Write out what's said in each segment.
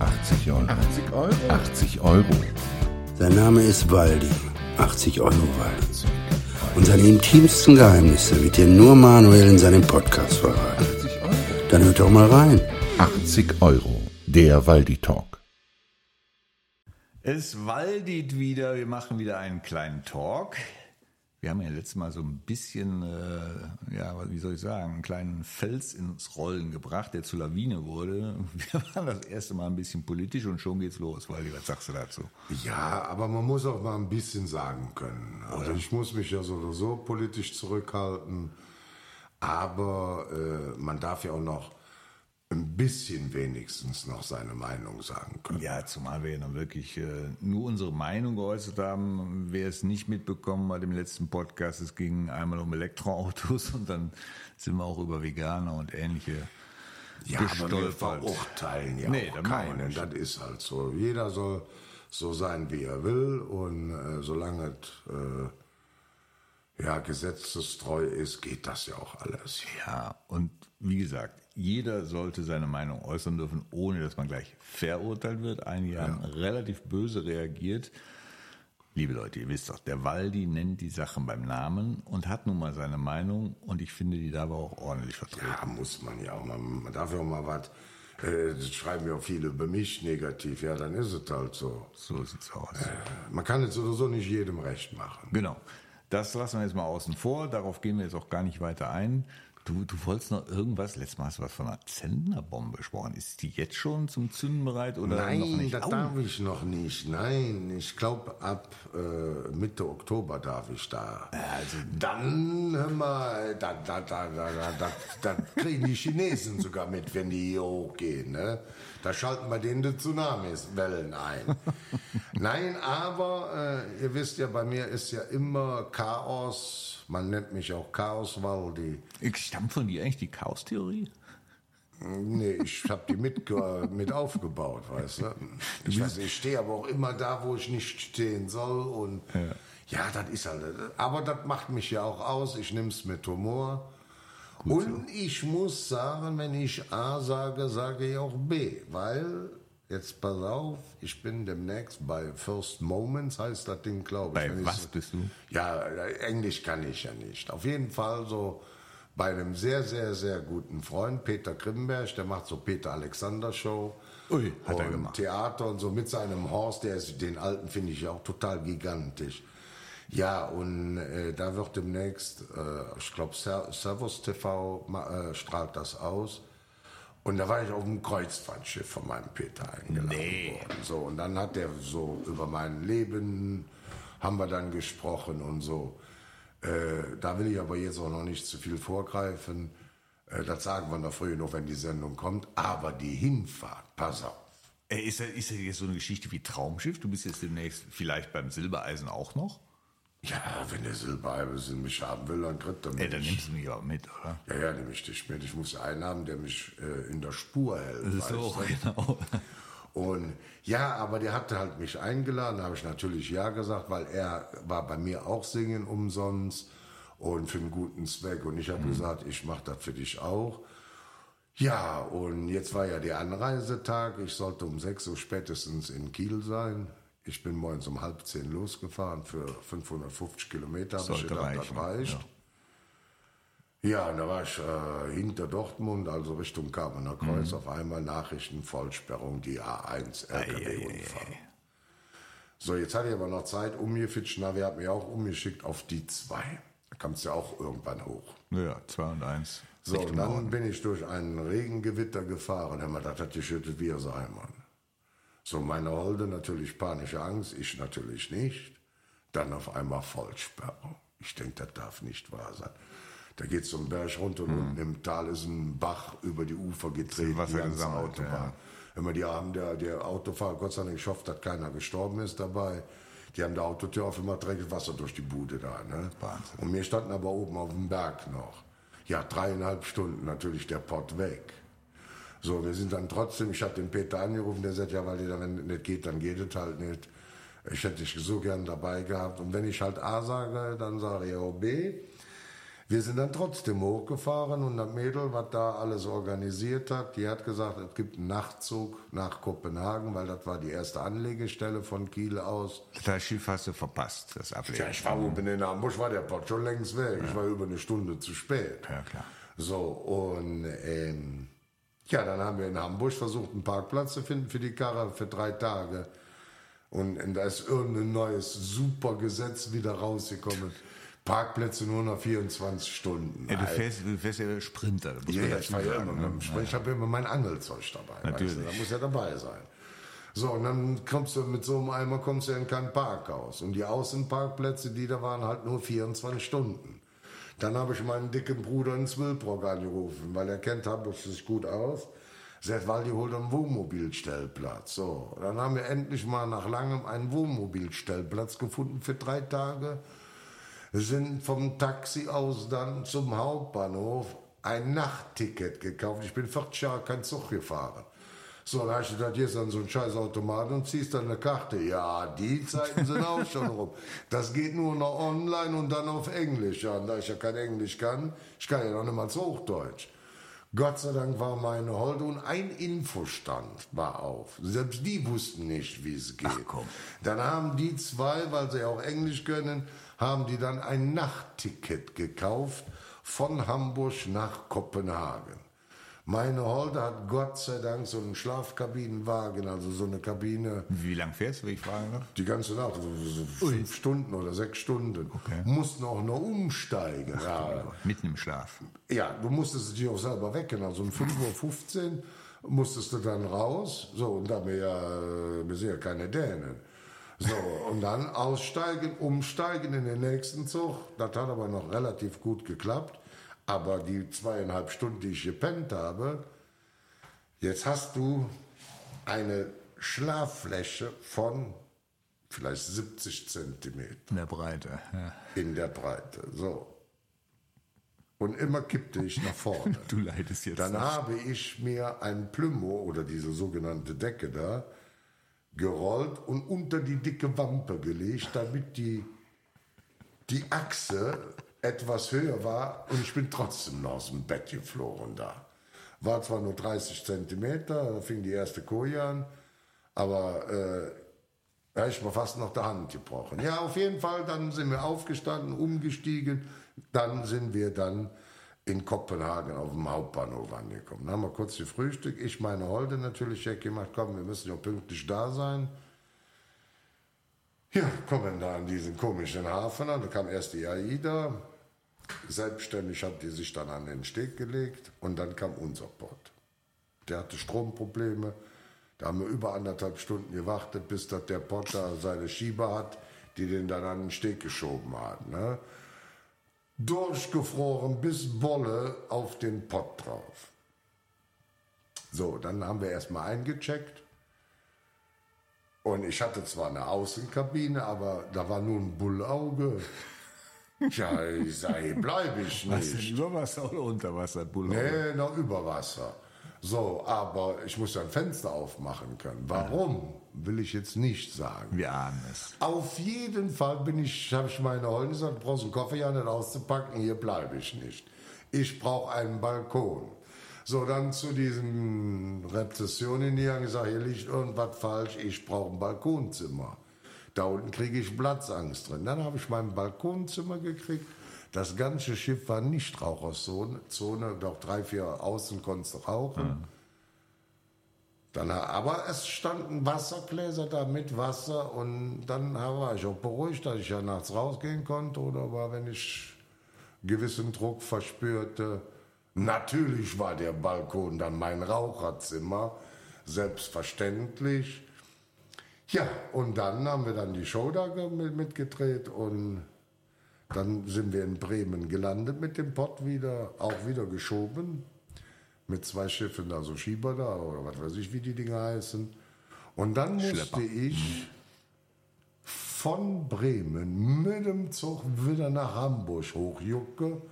80 Euro. 80 Euro? 80 Euro. Sein Name ist Waldi. 80 Euro Waldi. Und seine intimsten Geheimnisse wird dir nur Manuel in seinem Podcast verraten. 80 Euro. Dann hört doch mal rein. 80 Euro. Der Waldi Talk. Es waldit wieder, wir machen wieder einen kleinen Talk. Wir haben ja letztes Mal so ein bisschen, äh, ja, wie soll ich sagen, einen kleinen Fels ins Rollen gebracht, der zur Lawine wurde. Wir waren das erste Mal ein bisschen politisch und schon geht's los. Waldi, was sagst du dazu? Ja, aber man muss auch mal ein bisschen sagen können. Also ich muss mich ja so oder so politisch zurückhalten, aber äh, man darf ja auch noch ein bisschen wenigstens noch seine Meinung sagen können. Ja, zumal wir ja dann wirklich äh, nur unsere Meinung geäußert haben. Wer es nicht mitbekommen bei dem letzten Podcast, es ging einmal um Elektroautos und dann sind wir auch über Veganer und ähnliche Ja, aber wir gestolpert. verurteilen ja Nee, auch keinen. Das ist halt so. Jeder soll so sein, wie er will und äh, solange es äh, ja, gesetzestreu ist, geht das ja auch alles. Ja, und wie gesagt, jeder sollte seine Meinung äußern dürfen, ohne dass man gleich verurteilt wird. Einige haben relativ böse reagiert. Liebe Leute, ihr wisst doch, der Waldi nennt die Sachen beim Namen und hat nun mal seine Meinung und ich finde die dabei auch ordentlich vertreten. Ja, muss man ja auch mal. Man darf ja auch mal was. Äh, das schreiben ja auch viele über mich negativ. Ja, dann ist es halt so. So sieht's aus. Man kann es sowieso nicht jedem recht machen. Genau. Das lassen wir jetzt mal außen vor. Darauf gehen wir jetzt auch gar nicht weiter ein. Du, du wolltest noch irgendwas, letztes Mal hast du was von einer Zentnerbombe gesprochen. Ist die jetzt schon zum Zünden bereit oder noch Nein, nicht? das Au. darf ich noch nicht. Nein, ich glaube, ab äh, Mitte Oktober darf ich da. Also, Dann, hör mal, da, da, da, da, da, da, da kriegen die Chinesen sogar mit, wenn die hier hochgehen. Ne? Da schalten wir denen die Tsunamis-Wellen ein. Nein, aber äh, ihr wisst ja, bei mir ist ja immer Chaos. Man nennt mich auch Chaos-Waldi. stammt von dir eigentlich die Chaostheorie? Nee, ich habe die mit, ge- mit aufgebaut, weißt du. Ich, weiß, ich stehe aber auch immer da, wo ich nicht stehen soll. Und ja, das ist halt. Aber das macht mich ja auch aus. Ich nehme es mit Humor. Und ich muss sagen, wenn ich A sage, sage ich auch B. Weil, jetzt pass auf, ich bin demnächst bei First Moments, heißt das Ding, glaube ich. Bei ich was so- bist du? ja, Englisch kann ich ja nicht. Auf jeden Fall so bei einem sehr, sehr, sehr guten Freund, Peter Grimberg, der macht so Peter Alexander Show. Ui, hat er und gemacht. Theater und so mit seinem Horst, der ist, den alten finde ich auch total gigantisch. Ja, und äh, da wird demnächst, äh, ich glaube, Servus TV äh, strahlt das aus. Und da war ich auf dem Kreuzfahrtschiff von meinem Peter eingeladen Nee. worden. So, und dann hat der so über mein Leben, haben wir dann gesprochen und so. Äh, da will ich aber jetzt auch noch nicht zu viel vorgreifen. Äh, das sagen wir noch früh noch, wenn die Sendung kommt. Aber die Hinfahrt, pass auf. Ey, ist, das, ist das jetzt so eine Geschichte wie Traumschiff? Du bist jetzt demnächst vielleicht beim Silbereisen auch noch? Ja, wenn der Silbereisen mich haben will, dann kriegt er mich. Ey, dann nimmst du mich auch mit, oder? ja, ja, nehme ich dich mit. Ich muss einen haben, der mich äh, in der Spur hält. So, genau. Und ja, aber der hatte halt mich eingeladen, da habe ich natürlich ja gesagt, weil er war bei mir auch singen umsonst und für einen guten Zweck. Und ich habe gesagt, ich mache das für dich auch. Ja, und jetzt war ja der Anreisetag. Ich sollte um 6 Uhr spätestens in Kiel sein. Ich bin morgens um halb zehn losgefahren für 550 Kilometer. Habe ich Sollte gedacht, reichen, das reicht. Ja, und da war ich äh, hinter Dortmund, also Richtung Kamener Kreuz, auf einmal Nachrichten, Vollsperrung, die A1, LKW-Unfall. So, jetzt hatte ich aber noch Zeit umgefitscht, Navi hat mich auch umgeschickt auf die 2. Da kam es ja auch irgendwann hoch. Ja, 2 und 1. So, und dann bin ich durch einen Regengewitter gefahren. Hör mal, das hat geschüttet wie sein, Mann. So, meine Holde natürlich panische Angst, ich natürlich nicht. Dann auf einmal Vollsperrung. Ich denke, das darf nicht wahr sein. Da geht es einen Berg runter und unten im Tal ist ein Bach über die Ufer getreten, Wasser die ganze Autobahn. ja. Immer die haben der, der Autofahrer, Gott sei Dank, ich hoffe, dass keiner gestorben ist dabei. Die haben der Autotür auf immer dreckig Wasser durch die Bude da. Ne? Wahnsinn. Und wir standen aber oben auf dem Berg noch. Ja, dreieinhalb Stunden natürlich der Pott weg. So, wir sind dann trotzdem, ich habe den Peter angerufen, der sagt, ja, weil der, wenn es nicht geht, dann geht es halt nicht. Ich hätte dich so gern dabei gehabt. Und wenn ich halt A sage, dann sage ich auch B. Wir sind dann trotzdem hochgefahren und das Mädel, was da alles organisiert hat, die hat gesagt, es gibt einen Nachtzug nach Kopenhagen, weil das war die erste Anlegestelle von Kiel aus. Das Schiff hast du verpasst, das Ablegen. Ja, ich war oben in Hamburg, war der Port schon längst weg. Ich war über eine Stunde zu spät. Ja, klar. So, und ähm, ja, dann haben wir in Hamburg versucht, einen Parkplatz zu finden für die Karre für drei Tage. Und, und da ist irgendein neues super Gesetz wieder rausgekommen. Parkplätze nur noch 24 Stunden. Ja, du, fährst, du fährst ja Sprinter. muss Ja, ja, ich, fahr ja sagen, immer ne? ich habe immer mein Angelzeug dabei. Natürlich. Weißt du? Da muss ja dabei sein. So, und dann kommst du mit so einem Eimer kommst du in kein Parkhaus. Und die Außenparkplätze, die da waren, halt nur 24 Stunden. Dann habe ich meinen dicken Bruder in Zwilbrock angerufen, weil er kennt Hamburg sich gut aus. Sagt, Waldi, hol doch einen Wohnmobilstellplatz. So, dann haben wir endlich mal nach langem einen Wohnmobilstellplatz gefunden für drei Tage. Wir sind vom Taxi aus dann zum Hauptbahnhof ein Nachtticket gekauft. Ich bin 40 Jahre kein Zug gefahren. So, dann hast du gedacht, hier ist dann so ein scheiß Automat und ziehst dann eine Karte. Ja, die Zeiten sind auch schon rum. Das geht nur noch online und dann auf Englisch. Ja, und da ich ja kein Englisch kann, ich kann ja noch nicht mal Hochdeutsch. Gott sei Dank war meine Holde und ein Infostand war auf. Selbst die wussten nicht, wie es geht. Ach, komm. Dann haben die zwei, weil sie auch Englisch können, haben die dann ein Nachtticket gekauft von Hamburg nach Kopenhagen. Meine Holde hat Gott sei Dank so einen Schlafkabinenwagen, also so eine Kabine, Wie lang fährst du, wenn ich fragen darf? die ganze Nacht, so, so fünf Stunden oder sechs Stunden. Okay. Mussten auch noch umsteigen. ja. Mitten im Schlaf. Ja, du musstest dich auch selber wecken. Also um 5.15 Uhr musstest du dann raus. So, und da wir ja, wir sind ja keine Dänen. So, und dann aussteigen, umsteigen in den nächsten Zug. Das hat aber noch relativ gut geklappt. Aber die zweieinhalb Stunden, die ich gepennt habe, jetzt hast du eine Schlaffläche von vielleicht 70 Zentimeter In der Breite. Ja. in der Breite. So. Und immer kippte ich nach vorne. Du leidest jetzt. Dann noch. habe ich mir ein Plümo oder diese sogenannte Decke da gerollt und unter die dicke Wampe gelegt, damit die, die Achse etwas höher war und ich bin trotzdem noch aus dem Bett geflogen da. War zwar nur 30 Zentimeter, da fing die erste Koje an, aber äh, da ist mir fast noch der Hand gebrochen. Ja, auf jeden Fall, dann sind wir aufgestanden, umgestiegen, dann sind wir dann in Kopenhagen auf dem Hauptbahnhof angekommen. Dann haben wir kurz gefrühstückt, ich meine Holde natürlich check gemacht, komm, wir müssen ja pünktlich da sein. Ja, kommen da an diesen komischen Hafen an, da kam erst die AIDA, selbstständig hat die sich dann an den Steg gelegt und dann kam unser Port. Der hatte Stromprobleme, da haben wir über anderthalb Stunden gewartet, bis das der Port da seine Schieber hat, die den dann an den Steg geschoben hat. Ne? Durchgefroren bis Wolle auf den Pott drauf. So, dann haben wir erstmal eingecheckt. Und ich hatte zwar eine Außenkabine, aber da war nur ein Bullauge. Tja, ich sage, hier bleibe ich Was denn, nicht. über Wasser oder unter Wasser? Bullauge? Nee, noch über Wasser. So, aber ich muss ja ein Fenster aufmachen können. Warum, will ich jetzt nicht sagen. Wir ahnen es. Auf jeden Fall bin ich, habe ich meine Holden gesagt, brauchst einen Koffer ja nicht auszupacken, hier bleibe ich nicht. Ich brauche einen Balkon. So, dann zu diesen Rezessionen hier haben gesagt, hier liegt irgendwas falsch, ich brauche ein Balkonzimmer. Da unten kriege ich Platzangst drin. Dann habe ich mein Balkonzimmer gekriegt. Das ganze Schiff war nicht Raucherzone, Zone, doch drei, vier außen konntest du rauchen. Dann, aber es standen Wassergläser da mit Wasser und dann war ich auch beruhigt, dass ich ja nachts rausgehen konnte oder aber wenn ich gewissen Druck verspürte. Natürlich war der Balkon dann mein Raucherzimmer, selbstverständlich. Ja, und dann haben wir dann die Show da ge- mit- mitgedreht und dann sind wir in Bremen gelandet mit dem Pott wieder, auch wieder geschoben. Mit zwei Schiffen, da so Schieber da oder was weiß ich, wie die Dinger heißen. Und dann musste Schlepper. ich von Bremen mit dem Zug wieder nach Hamburg hochjucke.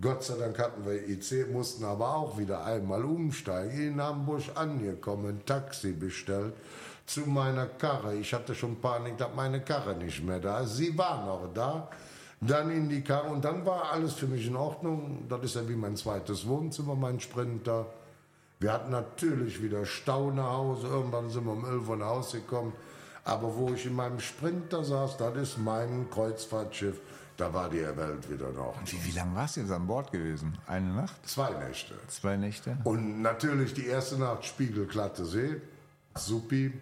Gott sei Dank hatten wir IC, mussten aber auch wieder einmal umsteigen. In Hamburg angekommen, Taxi bestellt zu meiner Karre. Ich hatte schon Panik, dass meine Karre nicht mehr da ist. Sie war noch da. Dann in die Karre und dann war alles für mich in Ordnung. Das ist ja wie mein zweites Wohnzimmer, mein Sprinter. Wir hatten natürlich wieder Stau nach Hause. Irgendwann sind wir um 11 Uhr nach Hause gekommen. Aber wo ich in meinem Sprinter saß, das ist mein Kreuzfahrtschiff. Da war die Welt wieder noch. Wie, wie lange warst du jetzt an Bord gewesen? Eine Nacht? Zwei Nächte. Zwei Nächte? Und natürlich die erste Nacht spiegelglatte See. Supi.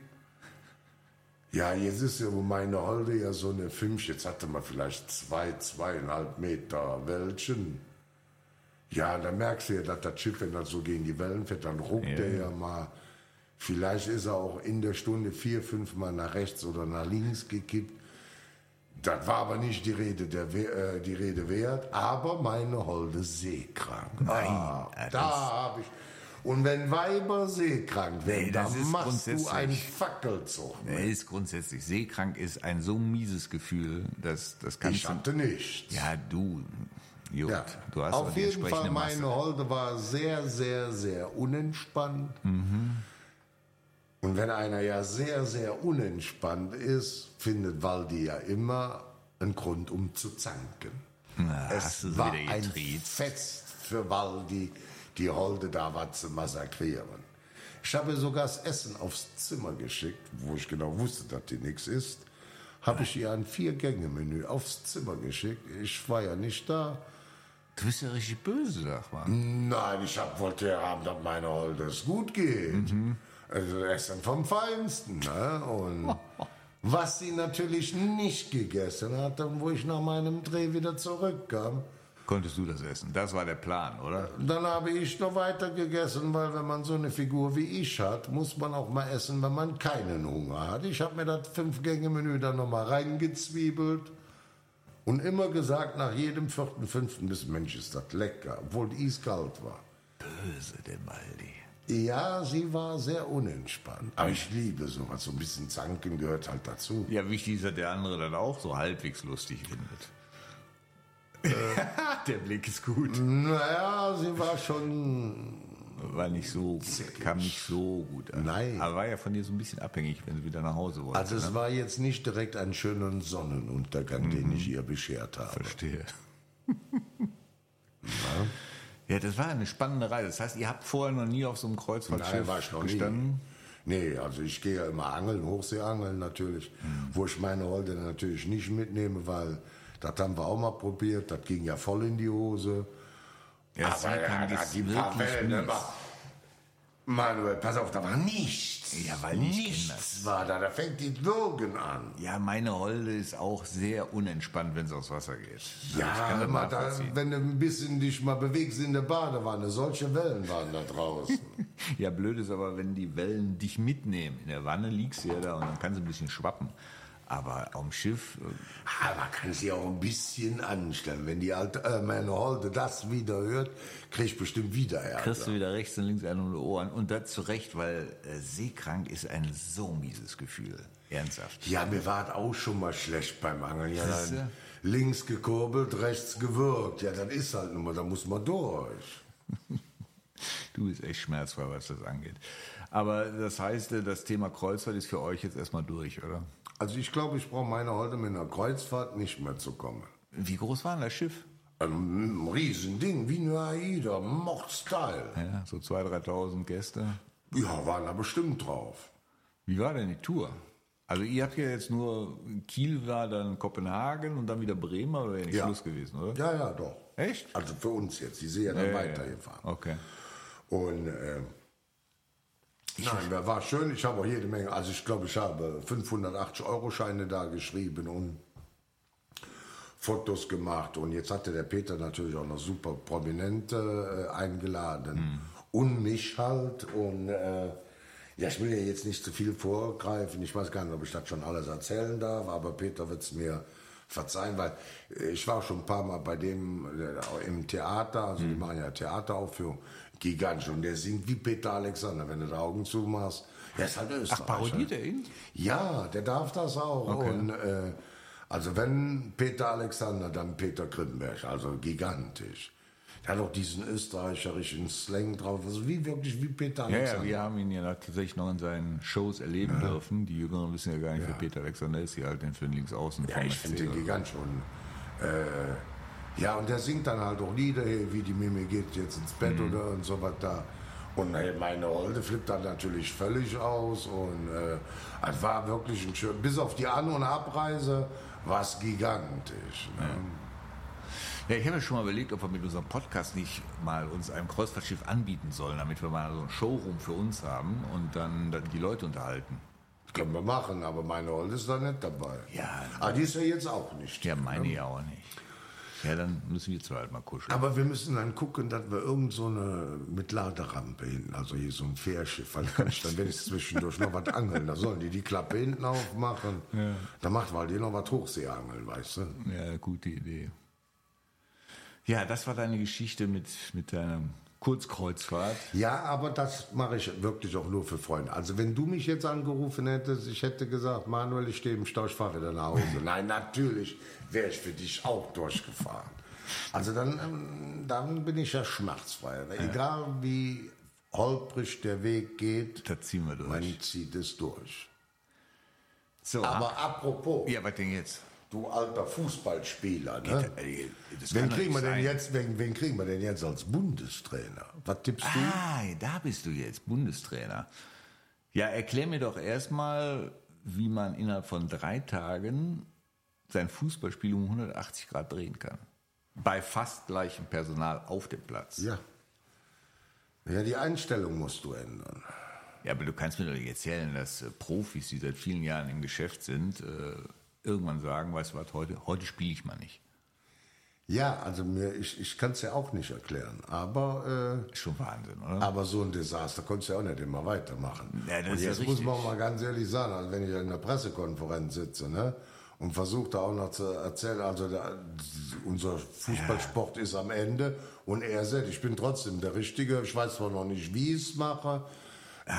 Ja, jetzt ist ja meine Holde ja so eine Fünf. Jetzt hatte man vielleicht zwei, zweieinhalb Meter Wellchen. Ja, dann merkst du ja, dass das Schiff, wenn das so gegen die Wellen fährt, dann ruckt Ja. der ja mal. Vielleicht ist er auch in der Stunde vier, fünf Mal nach rechts oder nach links gekippt. Das war aber nicht die Rede, der, äh, die Rede wert, aber meine Holde seekrank. Nein, ah, da habe ich. Und wenn Weiber seekrank werden, Nee, dann machst du einen Fackelzug. Er ist grundsätzlich seekrank, ist ein so mieses Gefühl, dass das kannst Ich hatte nichts. Ja, du, Jut, Ja. du hast Auf jeden Fall, meine Masse. Holde war sehr, sehr, sehr unentspannt. Und wenn einer ja sehr, sehr unentspannt ist, findet Waldi ja immer einen Grund, um zu zanken. Na, es war ein. Fest für Waldi, die Holde da was zu massakrieren. Ich habe ihr sogar das Essen aufs Zimmer geschickt, wo ich genau wusste, dass die nichts ist. Habe ich ihr ein Vier-Gänge-Menü aufs Zimmer geschickt. Ich war ja nicht da. Du bist ja richtig böse, sag mal. Mhm. Nein, ich hab, wollte ja haben, dass meine Holde es gut geht. Also Essen vom Feinsten. Ne? Und was sie natürlich nicht gegessen hat, und wo ich nach meinem Dreh wieder zurückkam, Konntest du das essen? Das war der Plan, oder? dann habe ich noch weiter gegessen, weil wenn man so eine Figur wie ich hat, muss man auch mal essen, wenn man keinen Hunger hat. Ich habe mir das Fünf-Gänge-Menü dann nochmal reingezwiebelt und immer gesagt, nach jedem vierten, fünften bis Mensch ist das lecker, obwohl es kalt war. Böse, der Baldi. Ja, sie war sehr unentspannt. Aber ich liebe sowas. So ein bisschen Zanken gehört halt dazu. Ja, wichtig ist, dass der andere dann auch so halbwegs lustig findet. der Blick ist gut. Naja, sie war schon. War nicht so, kam nicht so gut an. Nein. Aber war ja von dir so ein bisschen abhängig, wenn sie wieder nach Hause wollte. Also, es ne? war jetzt nicht direkt ein schöner Sonnenuntergang, den ich ihr beschert habe. Verstehe. Ja, das war eine spannende Reise. Das heißt, ihr habt vorher noch nie auf so einem Kreuzfahrtschiff Nein, war ich noch gestanden? nie. Nee, also ich gehe ja immer angeln, Hochseeangeln natürlich, wo ich meine Holde natürlich nicht mitnehme, weil das haben wir auch mal probiert, das ging ja voll in die Hose. Ja, Aber ja, die paar wirklich Wellen, ne, Manuel, pass auf, da war nichts. Ja, weil ich nichts war da, da fängt die Würgen an. Ja, meine Holde ist auch sehr unentspannt, wenn es aufs Wasser geht. Also Ja, das mal da, wenn du ein bisschen dich mal bewegst in der Badewanne, solche Wellen waren da draußen. Ja, blöd ist aber, wenn die Wellen dich mitnehmen. In der Wanne liegst du ja da und dann kannst du ein bisschen schwappen. Aber dem Schiff, äh, Aber kann sie auch ein bisschen anstellen. Wenn die alte, äh, meine Holde das wieder hört, krieg ich bestimmt wieder Ärger. kriegst du wieder rechts und links einen um die Ohren. Und das zu Recht, weil äh, seekrank ist ein so mieses Gefühl. Ernsthaft. Ja, mir war es auch schon mal schlecht beim Angeln. Ja, dann links gekurbelt, rechts gewürgt. Ja, das ist halt nun mal, da muss man durch. Du bist echt schmerzfrei, was das angeht. Aber das heißt, das Thema Kreuzfahrt ist für euch jetzt erstmal durch, oder? Also ich glaube, ich brauche meine Holde mit einer Kreuzfahrt nicht mehr zu kommen. Wie groß war denn das Schiff? Ein Riesending, wie eine AIDA, Mordstyle. Ja, so 2.000, 3.000 Gäste. Ja, waren da bestimmt drauf. Wie war denn die Tour? Also ihr habt ja jetzt nur, Kiel war dann Kopenhagen und dann wieder Bremen, aber wäre nicht Ja. Schluss gewesen, oder? Ja, ja, doch. Echt? Also für uns jetzt. Die sind ja dann ja, weitergefahren. ja. Okay. Und äh, nein, war schön. Ich habe auch jede Menge. Also ich glaube, ich habe 580 Euro Scheine da geschrieben und Fotos gemacht. Und jetzt hatte der Peter natürlich auch noch super Prominente äh, eingeladen. Und mich halt. Und äh, ja, ich will ja jetzt nicht zu viel vorgreifen. Ich weiß gar nicht, ob ich das schon alles erzählen darf. Aber Peter wird es mir verzeihen, weil ich war schon ein paar Mal bei dem äh, im Theater, also die machen ja Theateraufführung, gigantisch und der singt wie Peter Alexander, wenn du die Augen zumachst. Der ist halt Österreicher. Ach, parodiert er ihn? Ja, der darf das auch. Okay. Und äh, also wenn Peter Alexander, dann Peter Grimberg, also gigantisch. Der hat auch diesen österreicherischen Slang drauf, also wie wirklich wie Peter Ja, Alexander. ja, wir haben ihn ja tatsächlich noch in seinen Shows erleben dürfen. Die Jüngeren wissen ja gar nicht, wer Peter Alexander ist, die halt den Film links außen Ja, ich finde den gigantisch. Und Äh, ja, und der singt dann halt auch Lieder, hey, wie die Mimi geht jetzt ins Bett Mhm. oder und so was da. Und hey, meine Holde flippt dann natürlich völlig aus und äh, es war wirklich ein schön, bis auf die An- und Abreise war es gigantisch. Ne? Ja, ich habe ja schon mal überlegt, ob wir mit unserem Podcast nicht mal uns einem Kreuzfahrtschiff anbieten sollen, damit wir mal so ein Showroom für uns haben und dann, dann die Leute unterhalten. Das können wir machen, aber meine Holde ist da nicht dabei. Ja. Ah, die ist ja jetzt auch nicht. Ja, meine ja auch nicht. Ja, dann müssen wir zwei halt mal kuscheln. Aber wir müssen dann gucken, dass wir irgend so eine mit Laderampe hinten, also hier so ein Fährschiff, weil kann ich dann wenigstens zwischendurch noch was angeln. Da sollen die die Klappe hinten aufmachen. Da macht mal die noch was Hochseeangeln, weißt du? Ja, gute Idee. Ja, das war deine Geschichte mit, mit deiner Kurzkreuzfahrt. Ja, aber das mache ich wirklich auch nur für Freunde. Also wenn du mich jetzt angerufen hättest, ich hätte gesagt, Manuel, ich stehe im Stau, ich fahre wieder nach Hause. Nein, natürlich wäre ich für dich auch durchgefahren. Also dann, ähm, dann bin ich ja schmerzfrei. Egal wie holprig der Weg geht, Da ziehen wir durch. man zieht es durch. So, Aber apropos, ja, was denn jetzt? Du alter Fußballspieler, ne? Das Wen kriegen, wir denn jetzt, wen, wen kriegen wir denn jetzt als Bundestrainer? Was tippst du? Ah, da bist du jetzt, Bundestrainer. Ja, erklär mir doch erstmal, wie man innerhalb von drei Tagen sein Fußballspiel um 180 Grad drehen kann. Bei fast gleichem Personal auf dem Platz. Ja. Ja, die Einstellung musst du ändern. Ja, aber du kannst mir doch nicht erzählen, dass äh, Profis, die seit vielen Jahren im Geschäft sind, äh, irgendwann sagen, weißt du was, heute, heute spiele ich mal nicht. Ja, also mir, ich, ich kann es ja auch nicht erklären. Aber, Ist schon Wahnsinn, äh, oder? aber so ein Desaster konntest du ja auch nicht immer weitermachen. Ja, das Und ist ja jetzt muss man mal ganz ehrlich sagen, also wenn ich in einer Pressekonferenz sitze, ne? Und versuche da auch noch zu erzählen, also der, unser Fußballsport ist am Ende und er sagt, ich bin trotzdem der Richtige, ich weiß zwar noch nicht, wie ich es mache.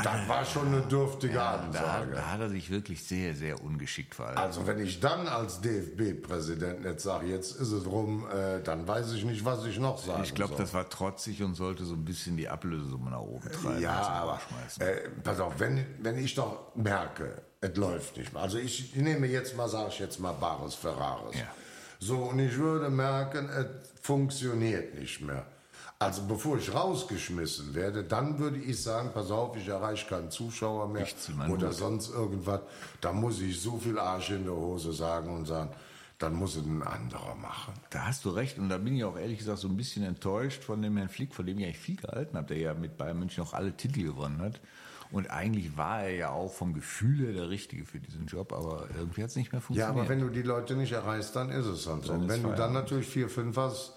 Das war schon eine dürftige da, Ansage. da hat er sich wirklich sehr, sehr ungeschickt verhalten. Also wenn ich dann als DFB-Präsident jetzt sage, jetzt ist es rum, äh, dann weiß ich nicht, was ich noch sagen ich glaube, das war trotzig und sollte so ein bisschen die Ablösesumme nach oben treiben. Ja, aber äh, pass auf, wenn, wenn ich doch merke, es läuft nicht mehr. Also ich, nehme jetzt mal, sage ich jetzt mal Bares Ferraris. Ja. So, und ich würde merken, es funktioniert nicht mehr. Also bevor ich rausgeschmissen werde, dann würde ich sagen, pass auf, ich erreiche keinen Zuschauer mehr oder Hut. sonst irgendwas. Da muss ich so viel Arsch in der Hose sagen und sagen, dann muss es ein anderer machen. Da hast du recht und da bin ich auch ehrlich gesagt so ein bisschen enttäuscht von dem Herrn Flick, von dem ich eigentlich viel gehalten habe, der ja mit Bayern München auch alle Titel gewonnen hat. Und eigentlich war er ja auch vom Gefühl her der Richtige für diesen Job, aber irgendwie hat es nicht mehr Ja, funktioniert. aber wenn du die Leute nicht erreichst, dann ist es halt so. Und wenn du dann natürlich vier, fünf hast,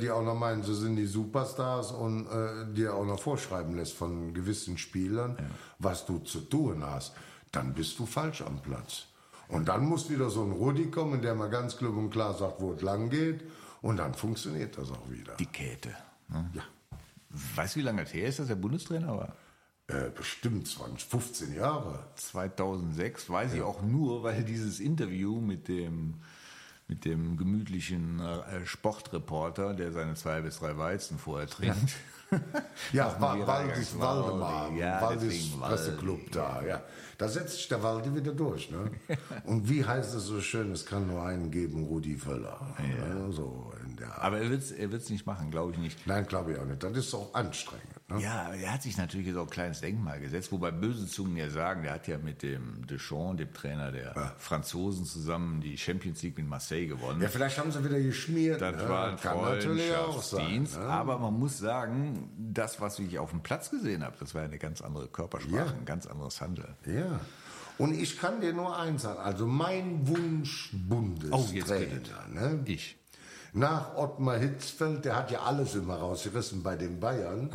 die auch noch meinen, sie sind die Superstars und äh, dir auch noch vorschreiben lässt von gewissen Spielern, was du zu tun hast, dann bist du falsch am Platz. Und dann muss wieder so ein Rudi kommen, der mal ganz klipp und klar sagt, wo es lang geht. Und dann funktioniert das auch wieder. die Käthe. Ne? ja, Weißt du, wie lange das her ist, dass er Bundestrainer war? äh, bestimmt 20, 15 Jahre. 2006, weiß ich auch nur, weil dieses Interview mit dem, mit dem gemütlichen äh, Sportreporter, der seine zwei bis drei Weizen vorher trinkt. Ja, Auf dem Wa- Wiedereingangs- Waldis, Waldemar, Ja, Waldis. Presseclub da, ja. Da setzt sich der Waldi wieder durch, ne? Und wie heißt es so schön, es kann nur einen geben, Rudi Völler. Ne? So in der Art. Aber er wird es er wird's nicht machen, glaube ich nicht. Nein, glaube ich auch nicht. Das ist auch anstrengend. Ne? Ja, er hat sich natürlich jetzt auch ein kleines Denkmal gesetzt, wobei böse Zungen ja sagen, der hat ja mit dem Deschamps, dem Trainer der Franzosen, zusammen die Champions League mit Marseille gewonnen. Ja, vielleicht haben sie wieder geschmiert. Das ne? war ein Kann natürlich auch sein. Ne? Aber man muss sagen, das, was ich auf dem Platz gesehen habe, das war eine ganz andere Körpersprache, Ja. ein ganz anderes Handeln. Ja. Und ich kann dir nur eins sagen. Also mein Wunsch Oh, Bundestrainer. ne? Ich. Nach Ottmar Hitzfeld, der hat ja alles immer rausgerissen bei den Bayern,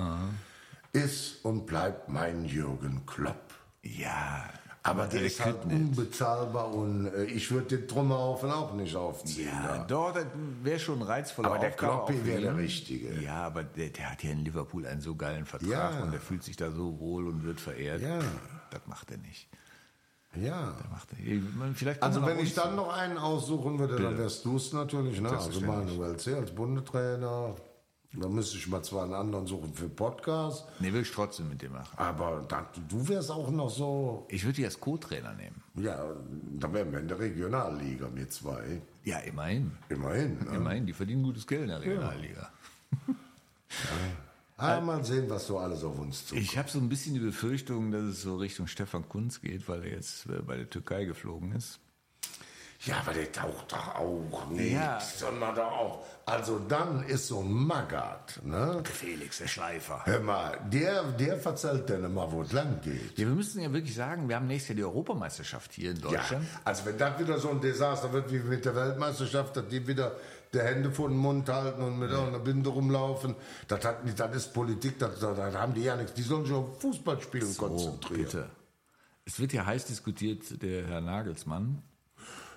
ist und bleibt mein Jürgen Klopp. Ja. Aber der der ist halt nicht. unbezahlbar und äh, ich würde den Trümmerhaufen auch nicht aufziehen. Ja, da. doch, das wäre schon ein reizvoller Aber der Kloppi wäre der. Richtige. Ja, aber der, der hat ja in Liverpool einen so geilen Vertrag Ja. und der fühlt sich da so wohl und wird verehrt. Ja. Das macht er nicht. Ja. Also wenn ich dann noch einen aussuchen würde, dann wärst du es natürlich. Ne? Also. Manuel C. als Bundestrainer. Da müsste ich mal zwar einen anderen suchen für Podcast, Nee, will ich trotzdem mit dir machen. aber da, du wärst auch noch so, Ich würde dich als Co-Trainer nehmen. ja, da wären wir in der Regionalliga, wir zwei. Ja, immerhin. Immerhin. Ne? Immerhin, die verdienen gutes Geld in der Regionalliga. Ah, mal sehen, was so alles auf uns zukommt. Ich habe so ein bisschen die Befürchtung, dass es so Richtung Stefan Kunz geht, weil er jetzt äh, bei der Türkei geflogen ist. Ja, aber der taucht doch auch nicht, Ja. sondern doch auch. Also dann ist so ein Magat, ne? Felix, der Schleifer. Hör mal, der, der verzählt dann immer, wo es lang geht. Ja, wir müssen ja wirklich sagen, wir haben nächstes Jahr die Europameisterschaft hier in Ja, Deutschland. also wenn das wieder so ein Desaster wird wie mit der Weltmeisterschaft, dass die wieder die Hände vor den Mund halten und mit einer Binde rumlaufen, das, hat, das ist Politik, das, da da haben die ja nichts. Die sollen sich auf Fußballspielen Oh, konzentrieren. bitte. Es wird ja heiß diskutiert, der Herr Nagelsmann.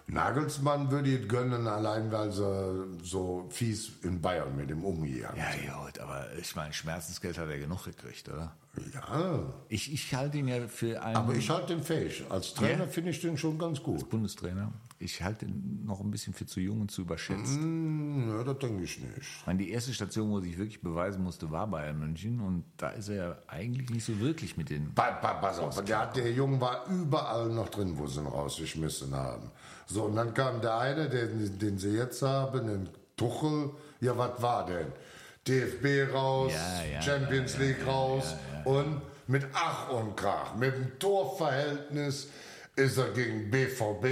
Nagelsmann würde ich gönnen, allein weil sie so fies in Bayern mit dem umgegangen Ja, ja, aber ich meine, Schmerzensgeld hat er genug gekriegt, oder? Ja, Ich, ich halte ihn ja für einen aber ich halte den fähig. Als Trainer Ja. finde ich den schon ganz gut. Bundestrainer. Ich halte ihn noch ein bisschen für zu jung und zu überschätzt. Hm, ja, das denke ich nicht. Ich meine, die erste Station, wo sich wirklich beweisen musste, war Bayern München. Und da ist er ja eigentlich nicht so wirklich mit den. Pa, pa, pass auf, der, der Junge war überall noch drin, wo sie ihn rausgeschmissen haben. So, und dann kam der eine, den, den sie jetzt haben, den Tuchel. Ja, was war denn? DFB raus, Ja, ja, Champions League raus und mit Ach und Krach, mit dem Torverhältnis ist er gegen BVB,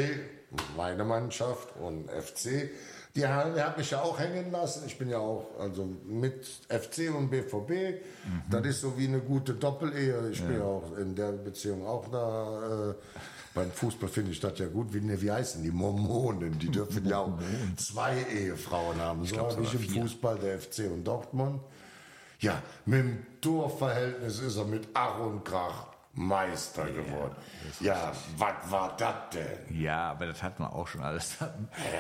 meine Mannschaft und FC. Die haben, hat mich ja auch hängen lassen. Ich bin ja auch also mit FC und BVB. Das ist so wie eine gute Doppelehe. Ich bin ja auch in der Beziehung auch da. Äh, beim Fußball finde ich das ja gut. Wie, ne, wie heißen die? Mormonen. Die dürfen ja auch zwei Ehefrauen haben. So glaub habe ich im. Fußball der FC und Dortmund. Ja, mit dem Torverhältnis ist er mit Ach und Krach Meister geworden. Ja, was war das denn? Ja, aber das hatten wir auch schon alles.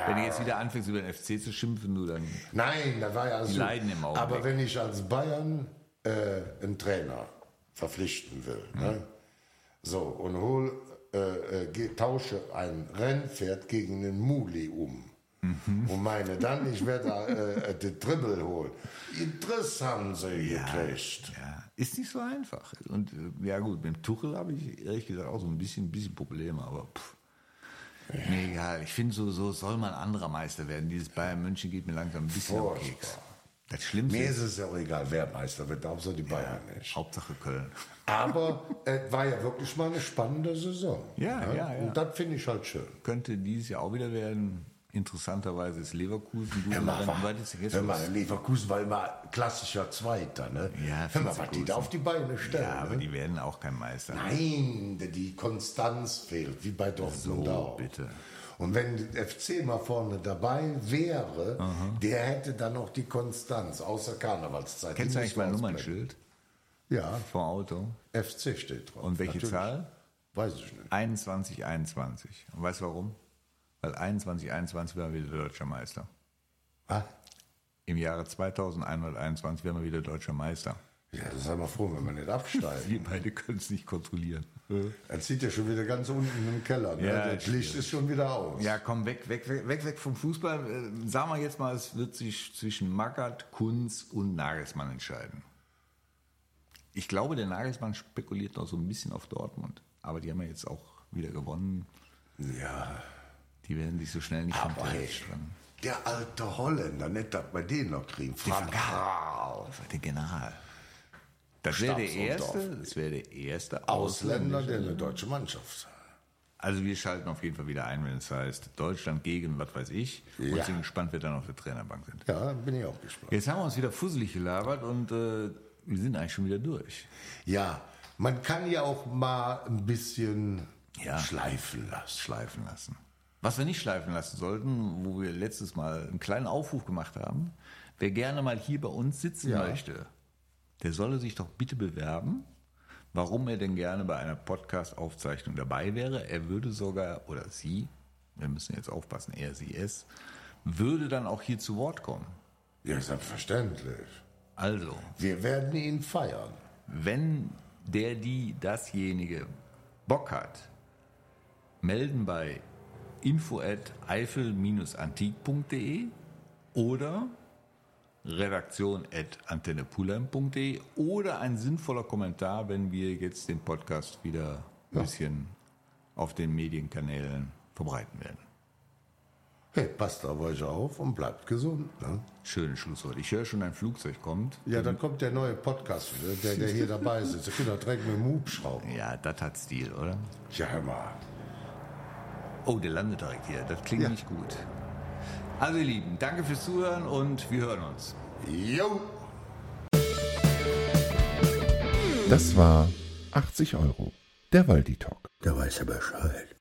Wenn du jetzt wieder anfängst, über den FC zu schimpfen, du dann. Nein, da war ja alles Die so. leiden im Augenblick. Aber wenn ich als Bayern äh, einen Trainer verpflichten will, ne? so und hol, äh, äh, tausche ein Rennpferd gegen einen Muli um. Mhm. Und meine dann, ich werde äh, äh, den Dribbel holen. Interesse haben sie gekriegt. Ja, ist nicht so einfach. Und äh, ja gut, mit dem Tuchel habe ich ehrlich gesagt auch so ein bisschen, bisschen Probleme, aber pff. Mir egal. Ich finde, so, so soll man anderer Meister werden. Dieses Bayern München geht mir langsam ein bisschen Furchtbar. Keks. Das Schlimmste Mir ist es ja auch egal, wer Meister wird, Hauptsache die Bayern nicht. Hauptsache Köln. Aber es war ja wirklich mal eine spannende Saison. Ja, ja, ja. Und das finde ich halt schön. Könnte dieses Jahr auch wieder werden. Interessanterweise ist Leverkusen du Hör mal, dann wa- weitest du jetzt hör mal, Leverkusen war immer klassischer Zweiter. Ne? Ja, hör mal, was die da auf die Beine stellen. Ja, aber ne? die werden auch kein Meister. Nein, die Konstanz fehlt, wie bei Dortmund So, auch. bitte. Und wenn FC mal vorne dabei wäre, der hätte dann noch die Konstanz, außer Karnevalszeit. Kennst du eigentlich mein. Nummernschild Ja, vom Auto? FC steht drauf. Und welche Natürlich. Zahl? Weiß ich nicht. 21, 21. Und weißt du warum? Weil 21, 21 war wieder deutscher Meister. Was? Im Jahre 2121 werden wir wieder deutscher Meister. Ja, das sei mal froh, wenn wir nicht absteigen. Wir beide können es nicht kontrollieren. Er zieht ja schon wieder ganz unten im Keller. Ne? Ja, das Licht ist schon wieder aus. Ja, komm, weg, weg, weg, weg, weg vom Fußball. Äh, Sagen wir jetzt mal, es wird sich zwischen Magath, Kunz und Nagelsmann entscheiden. Ich glaube, der Nagelsmann spekuliert noch so ein bisschen auf Dortmund. Aber die haben ja jetzt auch wieder gewonnen. ja. Die werden sich so schnell nicht vom trennen. der alte Holländer, nicht das bei denen noch kriegen. Frank. Das war der General. Das wäre der erste, das wäre der erste Ausländer, der eine deutsche Mannschaft. Also wir schalten auf jeden Fall wieder ein, wenn es heißt Deutschland gegen was weiß ich. Und Ja. sind gespannt, wer dann auf der Trainerbank sind. Ja, bin ich auch gespannt. Jetzt haben wir uns wieder fusselig gelabert und äh, wir sind eigentlich schon wieder durch. Ja, man kann ja auch mal ein bisschen Ja. schleifen lassen. Schleifen lassen. Was wir nicht schleifen lassen sollten, wo wir letztes Mal einen kleinen Aufruf gemacht haben, wer gerne mal hier bei uns sitzen Ja. möchte, der solle sich doch bitte bewerben, warum er denn gerne bei einer Podcast-Aufzeichnung dabei wäre. Er würde sogar, oder sie, wir müssen jetzt aufpassen, er, sie, es, würde dann auch hier zu Wort kommen. Ja, selbstverständlich. Also, Wir werden ihn feiern. wenn der, die, dasjenige Bock hat, melden bei info at eifel-antik.de oder redaktion.antennepulheim.de oder ein sinnvoller Kommentar, wenn wir jetzt den Podcast wieder ein bisschen auf den Medienkanälen verbreiten werden. Hey, passt auf euch auf und bleibt gesund. Ne? Schönes Schlusswort. Ich höre schon, ein Flugzeug kommt. Ja, dann kommt der neue Podcast, der, der hier dabei sitzt. Der Kinder direkt mit dem Hubschrauber. Ja, das hat Stil, oder? Ja, hör mal. Oh, der landet direkt hier. Das klingt Ja. nicht gut. Also ihr Lieben, danke fürs Zuhören und wir hören uns. Jo! Das war 80 Euro, der Waldi Talk. Da weiß er Bescheid.